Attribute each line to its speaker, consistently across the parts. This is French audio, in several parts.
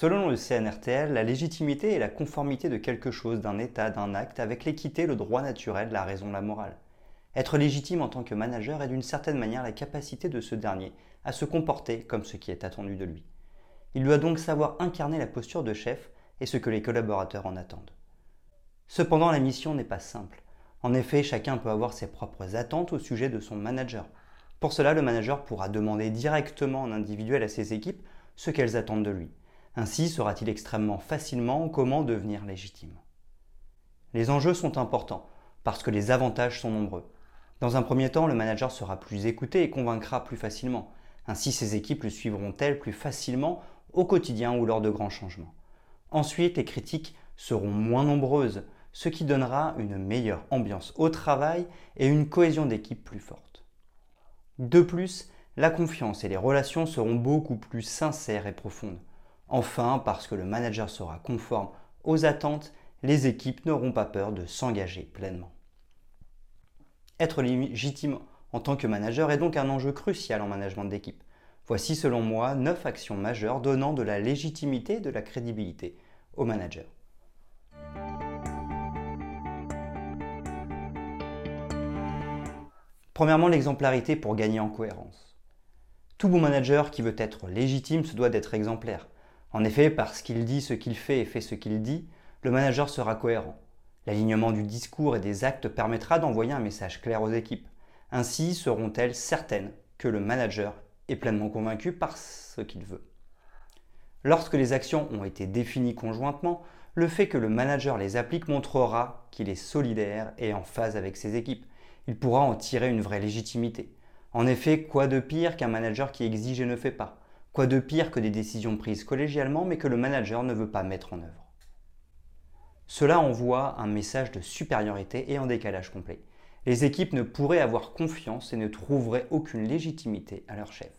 Speaker 1: Selon le CNRTL, la légitimité est la conformité de quelque chose, d'un état, d'un acte, avec l'équité, le droit naturel, la raison, la morale. Être légitime en tant que manager est d'une certaine manière la capacité de ce dernier à se comporter comme ce qui est attendu de lui. Il doit donc savoir incarner la posture de chef et ce que les collaborateurs en attendent. Cependant, la mission n'est pas simple. En effet, chacun peut avoir ses propres attentes au sujet de son manager. Pour cela, le manager pourra demander directement en individuel à ses équipes ce qu'elles attendent de lui. Ainsi saura-t-il extrêmement facilement comment devenir légitime. Les enjeux sont importants parce que les avantages sont nombreux. Dans un premier temps, le manager sera plus écouté et convaincra plus facilement. Ainsi, ses équipes le suivront-elles plus facilement au quotidien ou lors de grands changements. Ensuite, les critiques seront moins nombreuses, ce qui donnera une meilleure ambiance au travail et une cohésion d'équipe plus forte. De plus, la confiance et les relations seront beaucoup plus sincères et profondes. Enfin, parce que le manager sera conforme aux attentes, les équipes n'auront pas peur de s'engager pleinement. Être légitime en tant que manager est donc un enjeu crucial en management d'équipe. Voici selon moi 9 actions majeures donnant de la légitimité et de la crédibilité au manager. Premièrement, l'exemplarité pour gagner en cohérence. Tout bon manager qui veut être légitime se doit d'être exemplaire. En effet, parce qu'il dit ce qu'il fait et fait ce qu'il dit, le manager sera cohérent. L'alignement du discours et des actes permettra d'envoyer un message clair aux équipes. Ainsi seront-elles certaines que le manager est pleinement convaincu par ce qu'il veut. Lorsque les actions ont été définies conjointement, le fait que le manager les applique montrera qu'il est solidaire et en phase avec ses équipes. Il pourra en tirer une vraie légitimité. En effet, quoi de pire qu'un manager qui exige et ne fait pas? Quoi de pire que des décisions prises collégialement mais que le manager ne veut pas mettre en œuvre? Cela envoie un message de supériorité et en décalage complet. Les équipes ne pourraient avoir confiance et ne trouveraient aucune légitimité à leur chef.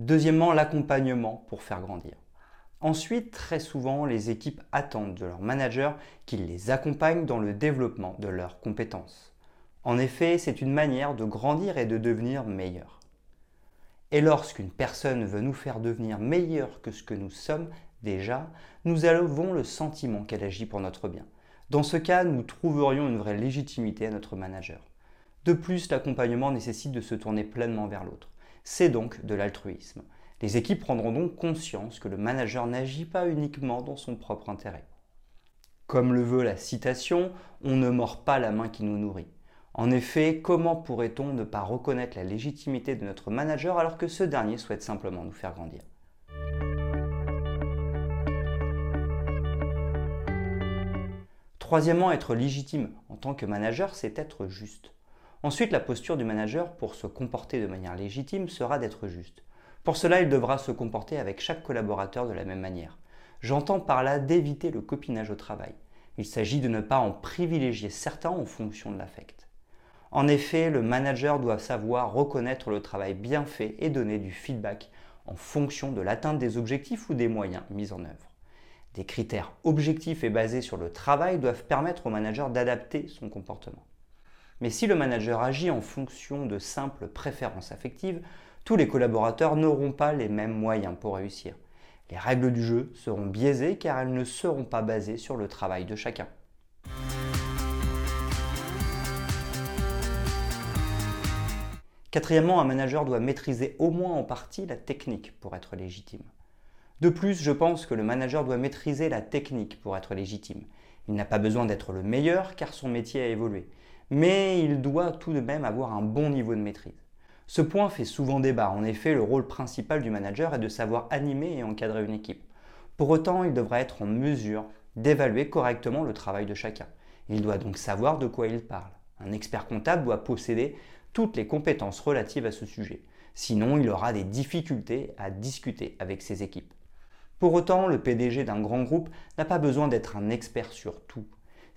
Speaker 1: Deuxièmement, l'accompagnement pour faire grandir. Ensuite, très souvent, les équipes attendent de leur manager qu'il les accompagne dans le développement de leurs compétences. En effet, c'est une manière de grandir et de devenir meilleur. Et lorsqu'une personne veut nous faire devenir meilleur que ce que nous sommes déjà, nous avons le sentiment qu'elle agit pour notre bien. Dans ce cas, nous trouverions une vraie légitimité à notre manager. De plus, l'accompagnement nécessite de se tourner pleinement vers l'autre. C'est donc de l'altruisme. Les équipes prendront donc conscience que le manager n'agit pas uniquement dans son propre intérêt. Comme le veut la citation, on ne mord pas la main qui nous nourrit. En effet, comment pourrait-on ne pas reconnaître la légitimité de notre manager alors que ce dernier souhaite simplement nous faire grandir? Troisièmement, être légitime en tant que manager, c'est être juste. Ensuite, la posture du manager pour se comporter de manière légitime sera d'être juste. Pour cela, il devra se comporter avec chaque collaborateur de la même manière. J'entends par là d'éviter le copinage au travail. Il s'agit de ne pas en privilégier certains en fonction de l'affect. En effet, le manager doit savoir reconnaître le travail bien fait et donner du feedback en fonction de l'atteinte des objectifs ou des moyens mis en œuvre. Des critères objectifs et basés sur le travail doivent permettre au manager d'adapter son comportement. Mais si le manager agit en fonction de simples préférences affectives, tous les collaborateurs n'auront pas les mêmes moyens pour réussir. Les règles du jeu seront biaisées car elles ne seront pas basées sur le travail de chacun. Quatrièmement, un manager doit maîtriser au moins en partie la technique pour être légitime. De plus, je pense que le manager doit maîtriser la technique pour être légitime. Il n'a pas besoin d'être le meilleur car son métier a évolué, mais il doit tout de même avoir un bon niveau de maîtrise. Ce point fait souvent débat. En effet, le rôle principal du manager est de savoir animer et encadrer une équipe. Pour autant, il devra être en mesure d'évaluer correctement le travail de chacun. Il doit donc savoir de quoi il parle. Un expert comptable doit posséder toutes les compétences relatives à ce sujet. Sinon, il aura des difficultés à discuter avec ses équipes. Pour autant, le PDG d'un grand groupe n'a pas besoin d'être un expert sur tout.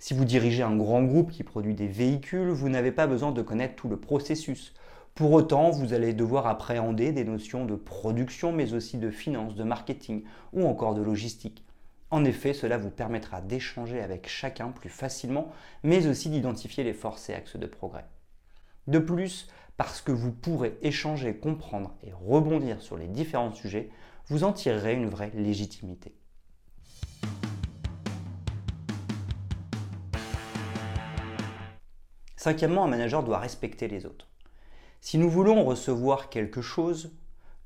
Speaker 1: Si vous dirigez un grand groupe qui produit des véhicules, vous n'avez pas besoin de connaître tout le processus. Pour autant, vous allez devoir appréhender des notions de production, mais aussi de finance, de marketing ou encore de logistique. En effet, cela vous permettra d'échanger avec chacun plus facilement, mais aussi d'identifier les forces et axes de progrès. De plus, parce que vous pourrez échanger, comprendre et rebondir sur les différents sujets, vous en tirerez une vraie légitimité. Cinquièmement, un manager doit respecter les autres. Si nous voulons recevoir quelque chose,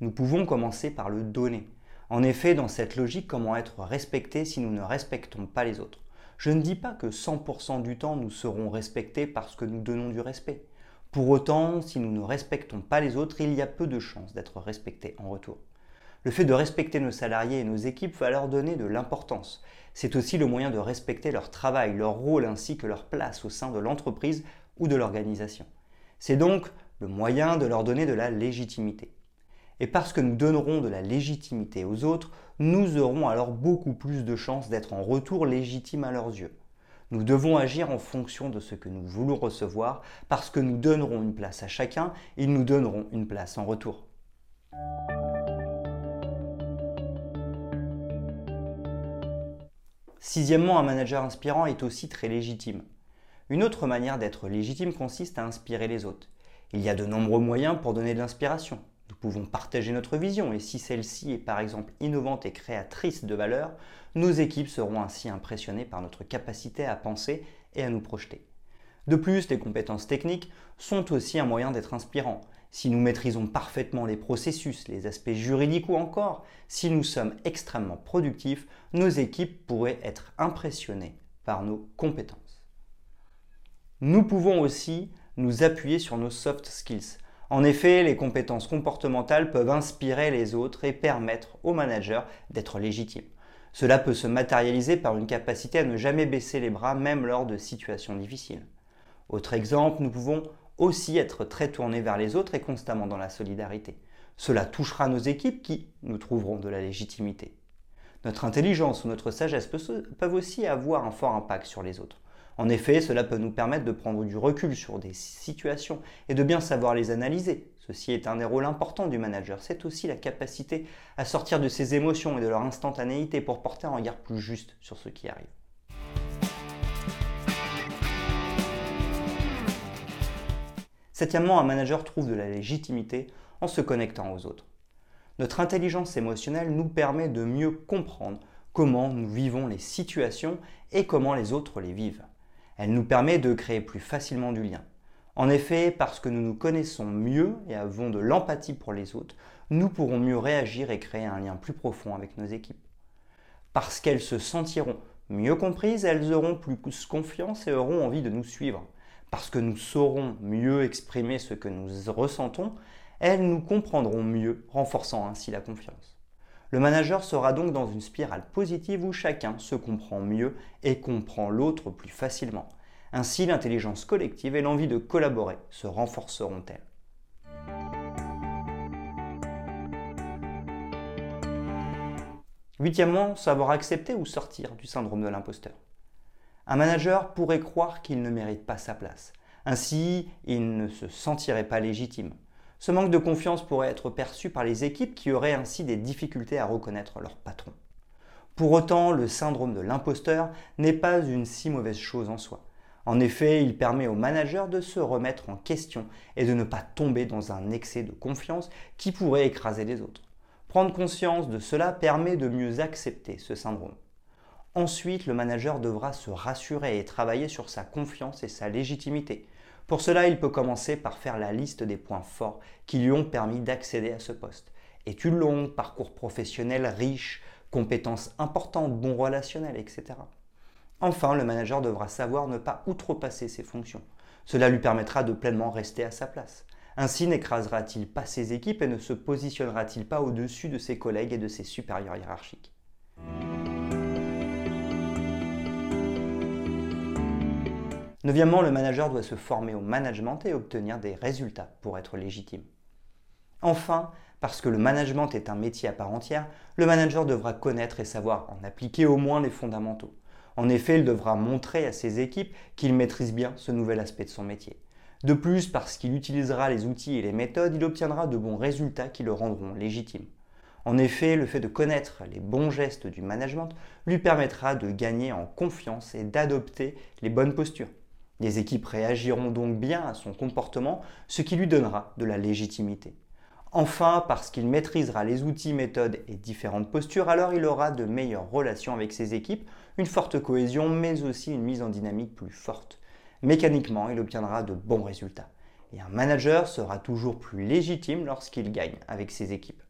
Speaker 1: nous pouvons commencer par le donner. En effet, dans cette logique, comment être respecté si nous ne respectons pas les autres? Je ne dis pas que 100% du temps nous serons respectés parce que nous donnons du respect. Pour autant, si nous ne respectons pas les autres, il y a peu de chances d'être respectés en retour. Le fait de respecter nos salariés et nos équipes va leur donner de l'importance. C'est aussi le moyen de respecter leur travail, leur rôle ainsi que leur place au sein de l'entreprise ou de l'organisation. C'est donc le moyen de leur donner de la légitimité. Et parce que nous donnerons de la légitimité aux autres, nous aurons alors beaucoup plus de chances d'être en retour légitimes à leurs yeux. Nous devons agir en fonction de ce que nous voulons recevoir, parce que nous donnerons une place à chacun, ils nous donneront une place en retour. Sixièmement, un manager inspirant est aussi très légitime. Une autre manière d'être légitime consiste à inspirer les autres. Il y a de nombreux moyens pour donner de l'inspiration. Pouvons partager notre vision et si celle-ci est par exemple innovante et créatrice de valeur, nos équipes seront ainsi impressionnées par notre capacité à penser et à nous projeter. De plus, les compétences techniques sont aussi un moyen d'être inspirant. Si nous maîtrisons parfaitement les processus, les aspects juridiques ou encore si nous sommes extrêmement productifs, nos équipes pourraient être impressionnées par nos compétences. Nous pouvons aussi nous appuyer sur nos soft skills. En effet, les compétences comportementales peuvent inspirer les autres et permettre aux managers d'être légitimes. Cela peut se matérialiser par une capacité à ne jamais baisser les bras même lors de situations difficiles. Autre exemple, nous pouvons aussi être très tournés vers les autres et constamment dans la solidarité. Cela touchera nos équipes qui nous trouveront de la légitimité. Notre intelligence ou notre sagesse peuvent aussi avoir un fort impact sur les autres. En effet, cela peut nous permettre de prendre du recul sur des situations et de bien savoir les analyser. Ceci est un des rôles importants du manager. C'est aussi la capacité à sortir de ses émotions et de leur instantanéité pour porter un regard plus juste sur ce qui arrive. Septièmement, un manager trouve de la légitimité en se connectant aux autres. Notre intelligence émotionnelle nous permet de mieux comprendre comment nous vivons les situations et comment les autres les vivent. Elle nous permet de créer plus facilement du lien. En effet, parce que nous nous connaissons mieux et avons de l'empathie pour les autres, nous pourrons mieux réagir et créer un lien plus profond avec nos équipes. Parce qu'elles se sentiront mieux comprises, elles auront plus confiance et auront envie de nous suivre. Parce que nous saurons mieux exprimer ce que nous ressentons, elles nous comprendront mieux, renforçant ainsi la confiance. Le manager sera donc dans une spirale positive où chacun se comprend mieux et comprend l'autre plus facilement. Ainsi, l'intelligence collective et l'envie de collaborer se renforceront-elles. Huitièmement, savoir accepter ou sortir du syndrome de l'imposteur. Un manager pourrait croire qu'il ne mérite pas sa place. Ainsi, il ne se sentirait pas légitime. Ce manque de confiance pourrait être perçu par les équipes qui auraient ainsi des difficultés à reconnaître leur patron. Pour autant, le syndrome de l'imposteur n'est pas une si mauvaise chose en soi. En effet, il permet au manager de se remettre en question et de ne pas tomber dans un excès de confiance qui pourrait écraser les autres. Prendre conscience de cela permet de mieux accepter ce syndrome. Ensuite, le manager devra se rassurer et travailler sur sa confiance et sa légitimité. Pour cela, il peut commencer par faire la liste des points forts qui lui ont permis d'accéder à ce poste. Études longues, parcours professionnel riche, compétences importantes, bons relationnels, etc. Enfin, le manager devra savoir ne pas outrepasser ses fonctions. Cela lui permettra de pleinement rester à sa place. Ainsi n'écrasera-t-il pas ses équipes et ne se positionnera-t-il pas au-dessus de ses collègues et de ses supérieurs hiérarchiques? Neuvièmement, le manager doit se former au management et obtenir des résultats pour être légitime. Enfin, parce que le management est un métier à part entière, le manager devra connaître et savoir en appliquer au moins les fondamentaux. En effet, il devra montrer à ses équipes qu'il maîtrise bien ce nouvel aspect de son métier. De plus, parce qu'il utilisera les outils et les méthodes, il obtiendra de bons résultats qui le rendront légitime. En effet, le fait de connaître les bons gestes du management lui permettra de gagner en confiance et d'adopter les bonnes postures. Les équipes réagiront donc bien à son comportement, ce qui lui donnera de la légitimité. Enfin, parce qu'il maîtrisera les outils, méthodes et différentes postures, alors il aura de meilleures relations avec ses équipes, une forte cohésion, mais aussi une mise en dynamique plus forte. Mécaniquement, il obtiendra de bons résultats. Et un manager sera toujours plus légitime lorsqu'il gagne avec ses équipes.